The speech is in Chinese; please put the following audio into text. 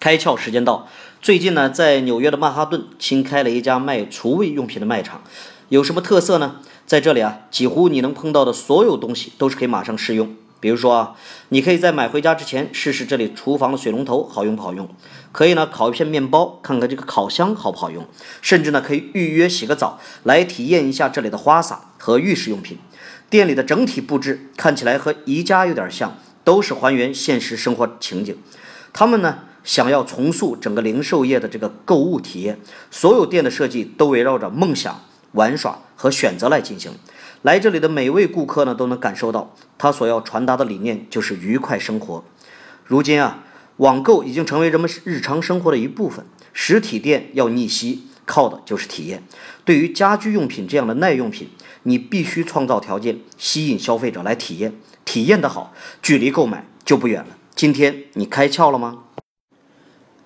开窍时间到。最近呢，在纽约的曼哈顿新开了一家卖厨卫用品的卖场，有什么特色呢？在这里啊，几乎你能碰到的所有东西都是可以马上试用。比如说啊，你可以在买回家之前试试这里厨房的水龙头好用不好用，可以呢烤一片面包，看看这个烤箱好不好用，甚至呢可以预约洗个澡来体验一下这里的花洒和浴室用品。店里的整体布置看起来和宜家有点像，都是还原现实生活情景。他们呢想要重塑整个零售业的这个购物体验，所有店的设计都围绕着梦想、玩耍和选择来进行。来这里的每位顾客呢，都能感受到他所要传达的理念就是愉快生活。如今啊，网购已经成为人们日常生活的一部分，实体店要逆袭，靠的就是体验。对于家居用品这样的耐用品，你必须创造条件，吸引消费者来体验。体验的好，距离购买就不远了。今天你开窍了吗？